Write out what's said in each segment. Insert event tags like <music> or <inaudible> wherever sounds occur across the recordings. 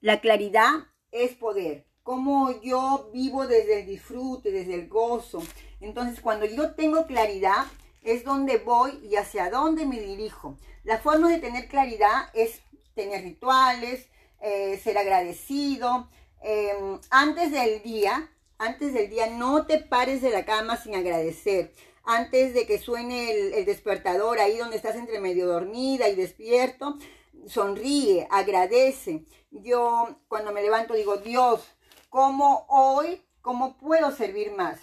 La claridad es poder. Como yo vivo desde el disfrute, desde el gozo. Entonces, cuando yo tengo claridad, es donde voy y hacia dónde me dirijo. La forma de tener claridad es tener rituales, eh, ser agradecido. Em, antes del día, antes del día, no te pares de la cama sin agradecer. Antes de que suene el despertador, ahí donde estás entre medio dormida y despierto, sonríe, agradece. Yo cuando me levanto digo, Dios, ¿cómo hoy, cómo puedo servir más?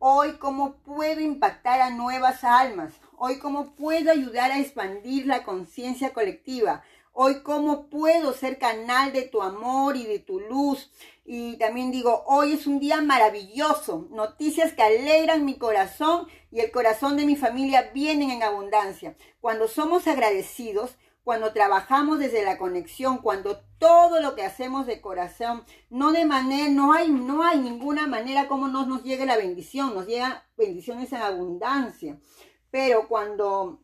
Hoy, ¿cómo puedo impactar a nuevas almas? Hoy, ¿cómo puedo ayudar a expandir la conciencia colectiva? Hoy, ¿cómo puedo ser canal de tu amor y de tu luz? Y también digo, hoy es un día maravilloso. Noticias que alegran mi corazón y el corazón de mi familia vienen en abundancia. Cuando somos agradecidos, cuando trabajamos desde la conexión, cuando todo lo que hacemos de corazón, no de manera, no hay, no hay ninguna manera como no nos llegue la bendición, nos llegan bendiciones en abundancia. Pero cuando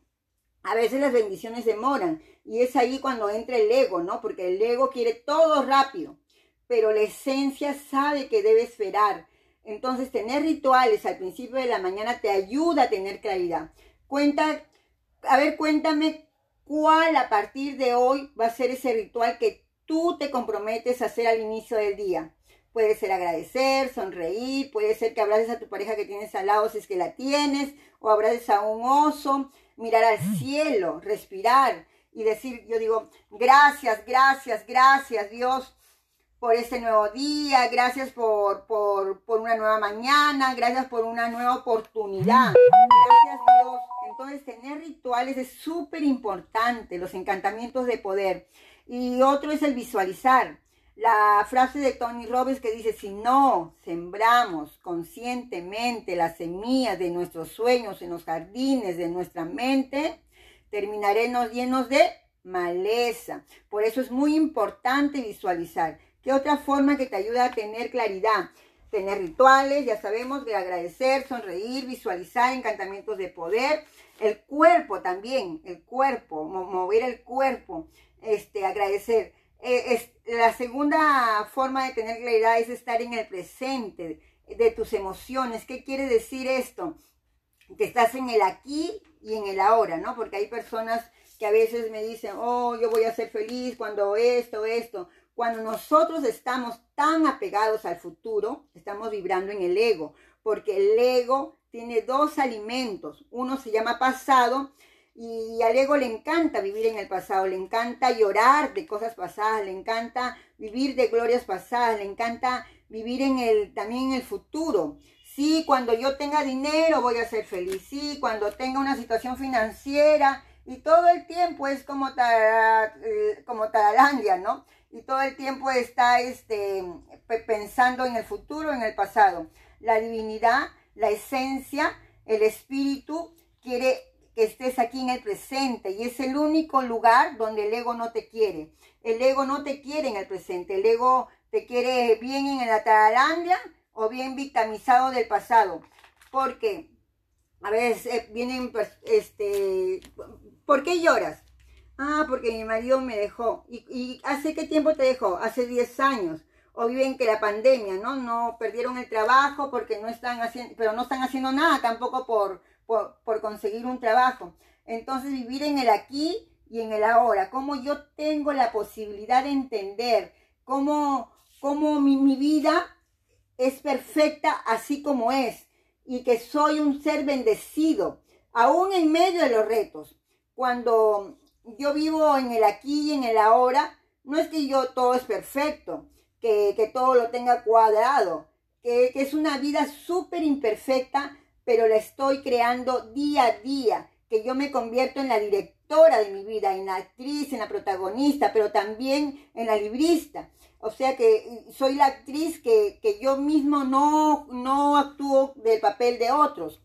a veces las bendiciones demoran y es ahí cuando entra el ego, ¿no? Porque el ego quiere todo rápido, pero la esencia sabe que debe esperar. Entonces, tener rituales al principio de la mañana te ayuda a tener claridad. Cuenta, a ver, cuéntame cuál a partir de hoy va a ser ese ritual que tú te comprometes a hacer al inicio del día. Puede ser agradecer, sonreír, puede ser que abraces a tu pareja que tienes al lado si es que la tienes, o abraces a un oso, mirar al cielo, respirar y decir, yo digo, gracias, gracias, gracias Dios por este nuevo día, gracias por, por, por una nueva mañana, gracias por una nueva oportunidad. Gracias Dios entonces, tener rituales es súper importante, los encantamientos de poder. Y otro es el visualizar. La frase de Tony Robbins que dice, si no sembramos conscientemente las semillas de nuestros sueños en los jardines de nuestra mente, terminaremos llenos de maleza. Por eso es muy importante visualizar. ¿Qué otra forma que te ayuda a tener claridad? Tener rituales, ya sabemos, de agradecer, sonreír, visualizar encantamientos de poder el cuerpo también, el cuerpo, mover el cuerpo, este, agradecer. Eh, es, la segunda forma de tener claridad es estar en el presente de tus emociones. ¿Qué quiere decir esto? Que estás en el aquí y en el ahora, ¿no? Porque hay personas que a veces me dicen, oh, yo voy a ser feliz cuando esto, esto. Cuando nosotros estamos tan apegados al futuro, estamos vibrando en el ego, porque el ego tiene dos alimentos. Uno se llama pasado y al ego le encanta vivir en el pasado, le encanta llorar de cosas pasadas, le encanta vivir de glorias pasadas, le encanta vivir en el también en el futuro. Sí, cuando yo tenga dinero voy a ser feliz. Sí, cuando tenga una situación financiera y todo el tiempo es como eh, como Taralandia, ¿no? Y todo el tiempo está este pensando en el futuro, en el pasado. La divinidad la esencia, el espíritu quiere que estés aquí en el presente y es el único lugar donde el ego no te quiere. El ego no te quiere en el presente, el ego te quiere bien en la Taralandia o bien victimizado del pasado. Porque a veces eh, vienen, pues, este, ¿por qué lloras? Ah, porque mi marido me dejó. ¿Y, ¿Y, hace qué tiempo te dejó? Hace 10 años o viven que la pandemia, ¿no? No perdieron el trabajo porque no están haciendo, pero no están haciendo nada tampoco por, por, conseguir un trabajo. Entonces vivir en el aquí y en el ahora, cómo yo tengo la posibilidad de entender cómo, cómo mi, mi vida es perfecta así como es y que soy un ser bendecido, aún en medio de los retos. Cuando yo vivo en el aquí y en el ahora, no es que yo todo es perfecto, que, todo lo tenga cuadrado, que, que es una vida súper imperfecta, pero la estoy creando día a día, que yo me convierto en la directora de mi vida, en la actriz, en la protagonista, pero también en la librista. O sea que soy la actriz que, que yo mismo no, no actúo del papel de otros.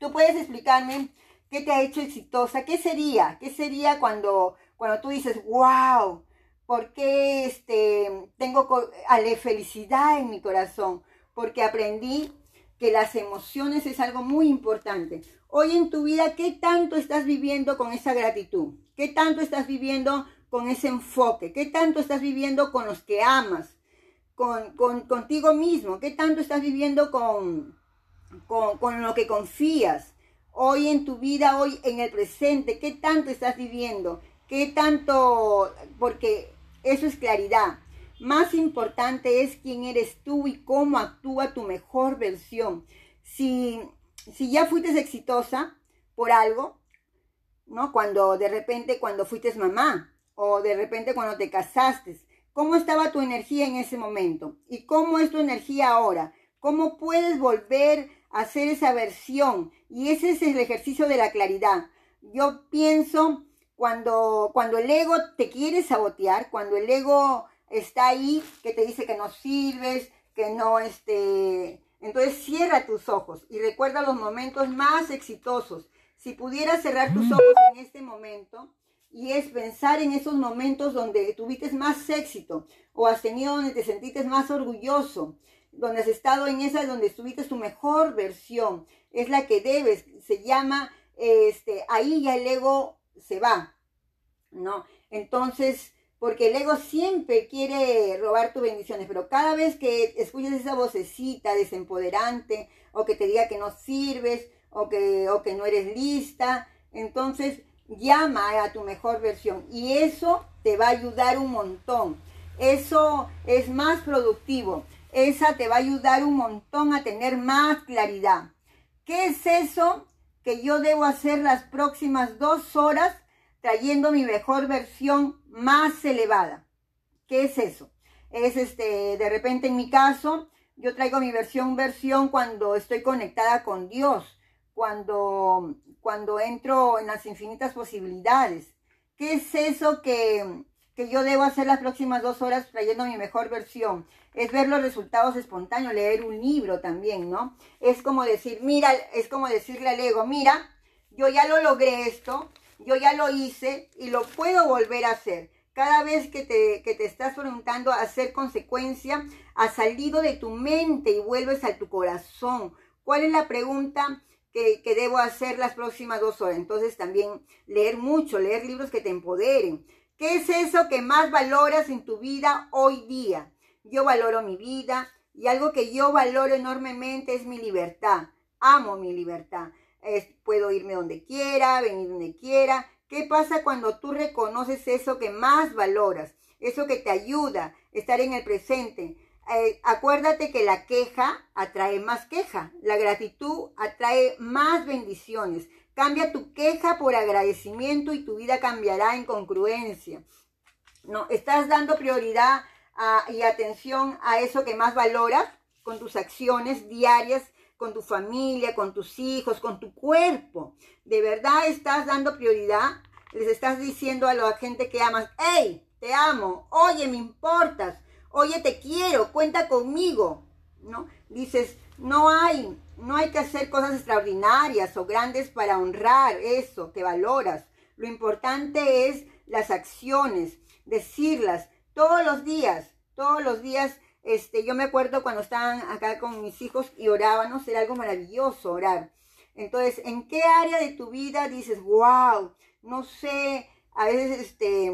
¿Tú puedes explicarme qué te ha hecho exitosa? ¿Qué sería? ¿Qué sería cuando, cuando tú dices, wow, ¿Por qué este, tengo ale felicidad en mi corazón? Porque aprendí que las emociones es algo muy importante. Hoy en tu vida, ¿qué tanto estás viviendo con esa gratitud? ¿Qué tanto estás viviendo con ese enfoque? ¿Qué tanto estás viviendo con los que amas? Con, contigo mismo. ¿Qué tanto estás viviendo con, con, con lo que confías? Hoy en tu vida, hoy en el presente, ¿qué tanto estás viviendo? ¿Qué tanto? Porque eso es claridad. Más importante es quién eres tú y cómo actúa tu mejor versión. Si, si ya fuiste exitosa por algo, ¿no? Cuando de repente, cuando fuiste mamá, o de repente cuando te casaste, ¿cómo estaba tu energía en ese momento? ¿Y cómo es tu energía ahora? ¿Cómo puedes volver hacer esa versión? Y ese es el ejercicio de la claridad. Yo pienso cuando, cuando el ego te quiere sabotear, cuando el ego está ahí, que te dice que no sirves, que no, este... Entonces cierra tus ojos y recuerda los momentos más exitosos. Si pudieras cerrar tus ojos en este momento y es pensar en esos momentos donde tuviste más éxito o has tenido donde te sentiste más orgulloso, donde has estado en esa donde estuviste tu mejor versión, es la que debes, se llama, este, ahí ya el ego se va, ¿no? Entonces, porque el ego siempre quiere robar tus bendiciones, pero cada vez que escuches esa vocecita desempoderante o que te diga que no sirves o que, o que no eres lista, entonces llama a tu mejor versión y eso te va a ayudar un montón. Eso es más productivo. Esa te va a ayudar un montón a tener más claridad. ¿Qué es eso que yo debo hacer las próximas dos horas trayendo mi mejor versión más elevada. ¿Qué es eso? Es este, de repente en mi caso, yo traigo mi versión versión cuando estoy conectada con Dios, cuando, cuando entro en las infinitas posibilidades. ¿Qué es eso que, que yo debo hacer las próximas dos horas trayendo mi mejor versión? Es ver los resultados espontáneos, leer un libro también, ¿no? Es como decir, mira, es como decirle al ego, mira, yo ya lo logré esto, yo ya lo hice y lo puedo volver a hacer. Cada vez que te, te estás preguntando a hacer consecuencia, ha salido de tu mente y vuelves a tu corazón. ¿Cuál es la pregunta que, que debo hacer las próximas dos horas? Entonces también leer mucho, leer libros que te empoderen. ¿Qué es eso que más valoras en tu vida hoy día? Yo valoro mi vida y algo que yo valoro enormemente es mi libertad. Amo mi libertad puedo irme donde quiera, venir donde quiera. ¿Qué pasa cuando tú reconoces eso que más valoras? Eso que te ayuda a estar en el presente. Eh, acuérdate que la queja atrae más queja. La gratitud atrae más bendiciones. Cambia tu queja por agradecimiento y tu vida cambiará en congruencia. No, estás dando prioridad y atención a eso que más valoras con tus acciones diarias con tu familia, con tus hijos, con tu cuerpo. De verdad estás dando prioridad. Les estás diciendo a la gente que amas, hey, te amo, oye, me importas, oye, te quiero, cuenta conmigo. ¿No? Dices, no hay, no hay que hacer cosas extraordinarias o grandes para honrar eso que valoras. Lo importante es las acciones, decirlas todos los días, todos los días este, yo me acuerdo cuando estaban acá con mis hijos y orábamos, era algo maravilloso orar. Entonces, ¿en qué área de tu vida dices, wow, no sé, a veces, este,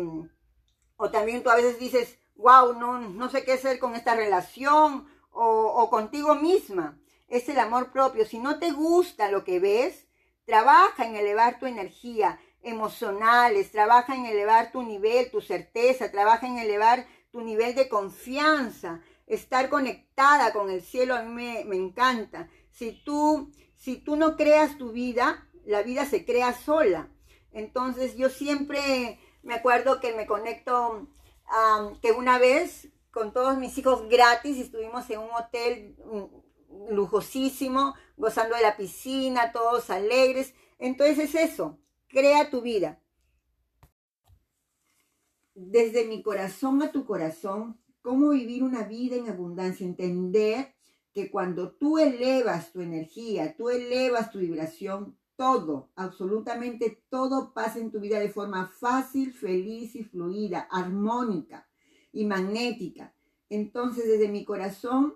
o también tú a veces dices, wow, no, no sé qué hacer con esta relación o, o contigo misma? Es el amor propio. Si no te gusta lo que ves, trabaja en elevar tu energía emocionales, trabaja en elevar tu nivel, tu certeza, trabaja en elevar tu nivel de confianza estar conectada con el cielo a mí me, encanta. Si tú, si tú no creas tu vida, la vida se crea sola. Entonces yo siempre me acuerdo que me conecto, que una vez con todos mis hijos gratis estuvimos en un hotel mm, lujosísimo, gozando de la piscina, todos alegres. Entonces es eso, crea tu vida. Desde mi corazón a tu corazón, cómo vivir una vida en abundancia, entender que cuando tú elevas tu energía, tú elevas tu vibración, todo, absolutamente todo pasa en tu vida de forma fácil, feliz y fluida, armónica y magnética. Entonces, desde mi corazón,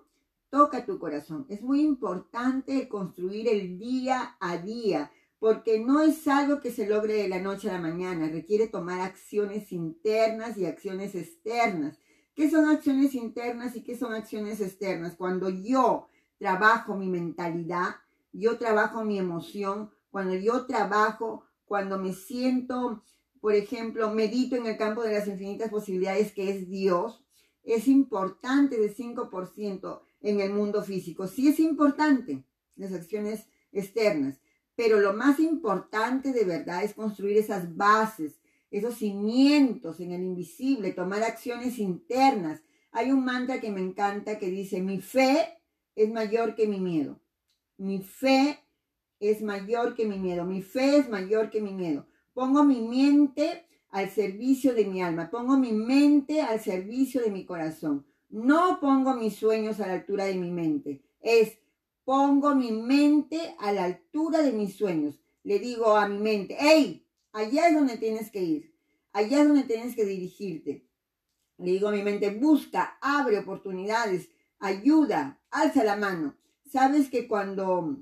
toca tu corazón. Es muy importante construir el día a día, porque no es algo que se logre de la noche a la mañana, requiere tomar acciones internas y acciones externas. ¿Qué son acciones internas y qué son acciones externas? Cuando yo trabajo mi mentalidad, yo trabajo mi emoción, cuando yo trabajo, cuando me siento, por ejemplo, medito en el campo de las infinitas posibilidades que es Dios, es importante de 5% en el mundo físico. Sí es importante las acciones externas, pero lo más importante de verdad es construir esas bases, esos cimientos en el invisible, tomar acciones internas. Hay un mantra que me encanta que dice, mi fe es mayor que mi miedo. Mi fe es mayor que mi miedo. Mi fe es mayor que mi miedo. Pongo mi mente al servicio de mi alma. Pongo mi mente al servicio de mi corazón. No pongo mis sueños a la altura de mi mente. Es pongo mi mente a la altura de mis sueños. Le digo a mi mente, hey, allá es donde tienes que ir, allá es donde tienes que dirigirte. Le digo a mi mente, busca, abre oportunidades, ayuda, alza la mano. Sabes que cuando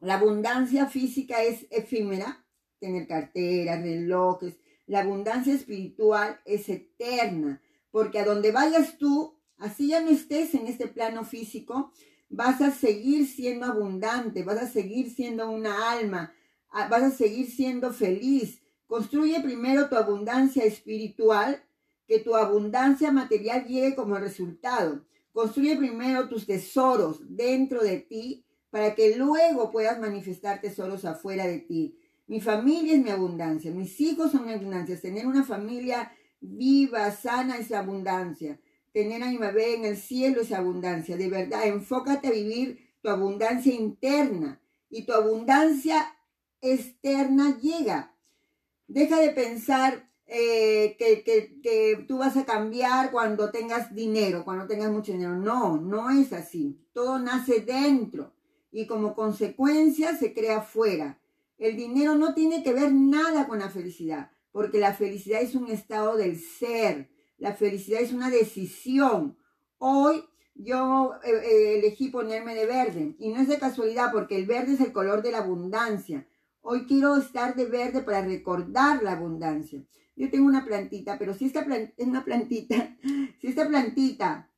la abundancia física es efímera, tener carteras, relojes, la abundancia espiritual es eterna, porque a donde vayas tú, así ya no estés en este plano físico, vas a seguir siendo abundante, vas a seguir siendo una alma, vas a seguir siendo feliz. Construye primero tu abundancia espiritual, que tu abundancia material llegue como resultado. Construye primero tus tesoros dentro de ti para que luego puedas manifestar tesoros afuera de ti. Mi familia es mi abundancia, mis hijos son mi abundancia. Tener una familia viva, sana es abundancia tener a mi bebé en el cielo es abundancia. De verdad, enfócate a vivir tu abundancia interna y tu abundancia externa llega. Deja de pensar eh, que, que, tú vas a cambiar cuando tengas dinero, cuando tengas mucho dinero. No, no es así. Todo nace dentro y como consecuencia se crea fuera. El dinero no tiene que ver nada con la felicidad, porque la felicidad es un estado del ser la felicidad es una decisión. Hoy yo eh, eh, elegí ponerme de verde y no es de casualidad porque el verde es el color de la abundancia. Hoy quiero estar de verde para recordar la abundancia. Yo tengo una plantita, pero si esta plantita, una plantita, <laughs> si esta plantita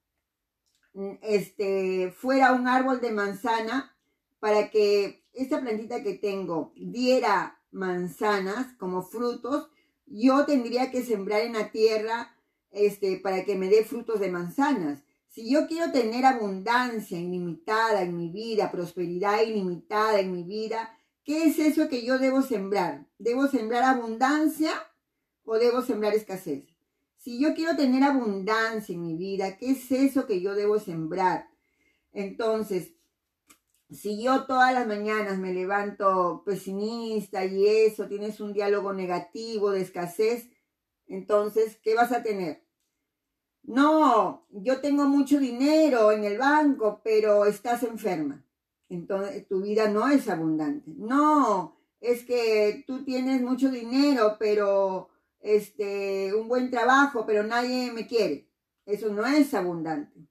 mm, este, fuera un árbol de manzana, para que esta plantita que tengo diera manzanas como frutos, yo tendría que sembrar en la tierra este, para que me dé frutos de manzanas. Si yo quiero tener abundancia ilimitada en mi vida, prosperidad ilimitada en mi vida, ¿qué es eso que yo debo sembrar? ¿Debo sembrar abundancia o debo sembrar escasez? Si yo quiero tener abundancia en mi vida, ¿qué es eso que yo debo sembrar? Entonces, si yo todas las mañanas me levanto pesimista y eso, tienes un diálogo negativo de escasez, entonces, ¿qué vas a tener? No, yo tengo mucho dinero en el banco, pero estás enferma. Entonces tu vida no es abundante. No, es que tú tienes mucho dinero, pero este un buen trabajo, pero nadie me quiere. Eso no es abundante.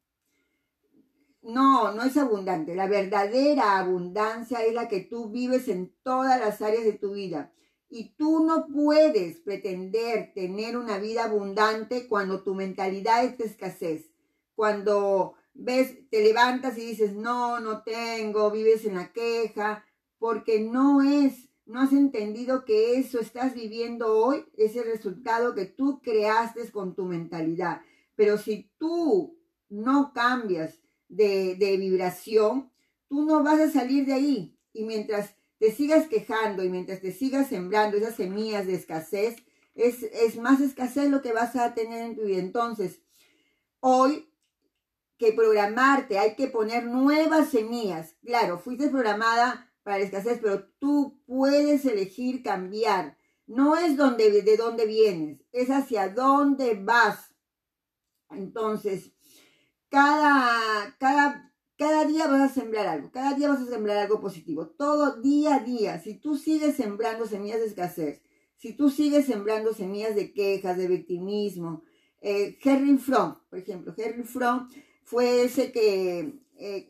No, no es abundante. La verdadera abundancia es la que tú vives en todas las áreas de tu vida. Y tú no puedes pretender tener una vida abundante cuando tu mentalidad es de escasez. Cuando ves, te levantas y dices, no, no tengo, vives en la queja, porque no es, no has entendido que eso estás viviendo hoy, es el resultado que tú creaste con tu mentalidad. Pero si tú no cambias de, de vibración, tú no vas a salir de ahí. Y mientras te sigas quejando y mientras te sigas sembrando esas semillas de escasez, es, es más escasez lo que vas a tener en tu vida. Entonces, hoy que programarte, hay que poner nuevas semillas. Claro, fuiste programada para la escasez, pero tú puedes elegir cambiar. No es donde, de dónde vienes, es hacia dónde vas. Entonces, cada, cada cada día vas a sembrar algo, cada día vas a sembrar algo positivo, todo día a día. Si tú sigues sembrando semillas de escasez, si tú sigues sembrando semillas de quejas, de victimismo, eh, Henry Fromm, por ejemplo, Henry Fromm fue ese que, eh,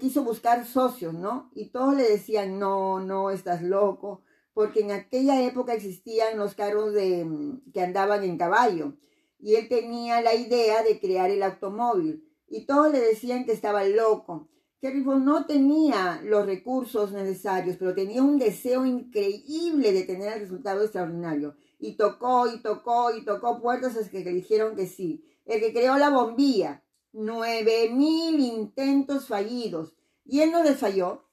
quiso buscar socios, ¿no? Y todos le decían, no, no, estás loco, porque en aquella época existían los carros de, mm, que andaban en caballo. Y él tenía la idea de crear el automóvil. Y todos le decían que estaba loco. Henry Ford no tenía los recursos necesarios, pero tenía un deseo increíble de tener el resultado extraordinario. Y tocó y tocó y tocó puertas hasta que le dijeron que sí. El que creó la bombilla, nueve mil intentos fallidos. Y él no les falló.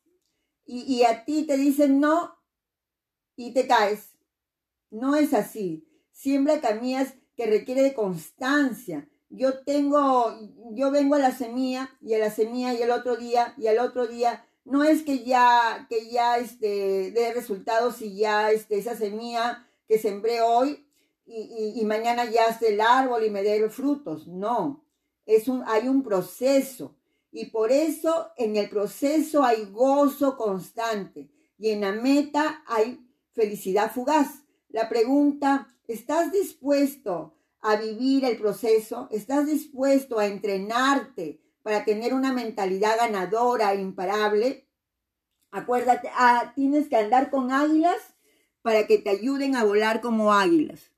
Y, y a ti te dicen no y te caes. No es así. Siembra caminas que requiere de constancia. Yo tengo, yo vengo a la semilla y a la semilla y el otro día y al otro día. No es que ya, que ya este, dé resultados y ya este, esa semilla que sembré hoy y, y, mañana ya esté el árbol y me dé frutos. No, es un, hay un proceso. Y por eso en el proceso hay gozo constante y en la meta hay felicidad fugaz. La pregunta, ¿estás dispuesto a vivir el proceso? ¿Estás dispuesto a entrenarte para tener una mentalidad ganadora e imparable? Acuérdate, ah, tienes que andar con águilas para que te ayuden a volar como águilas.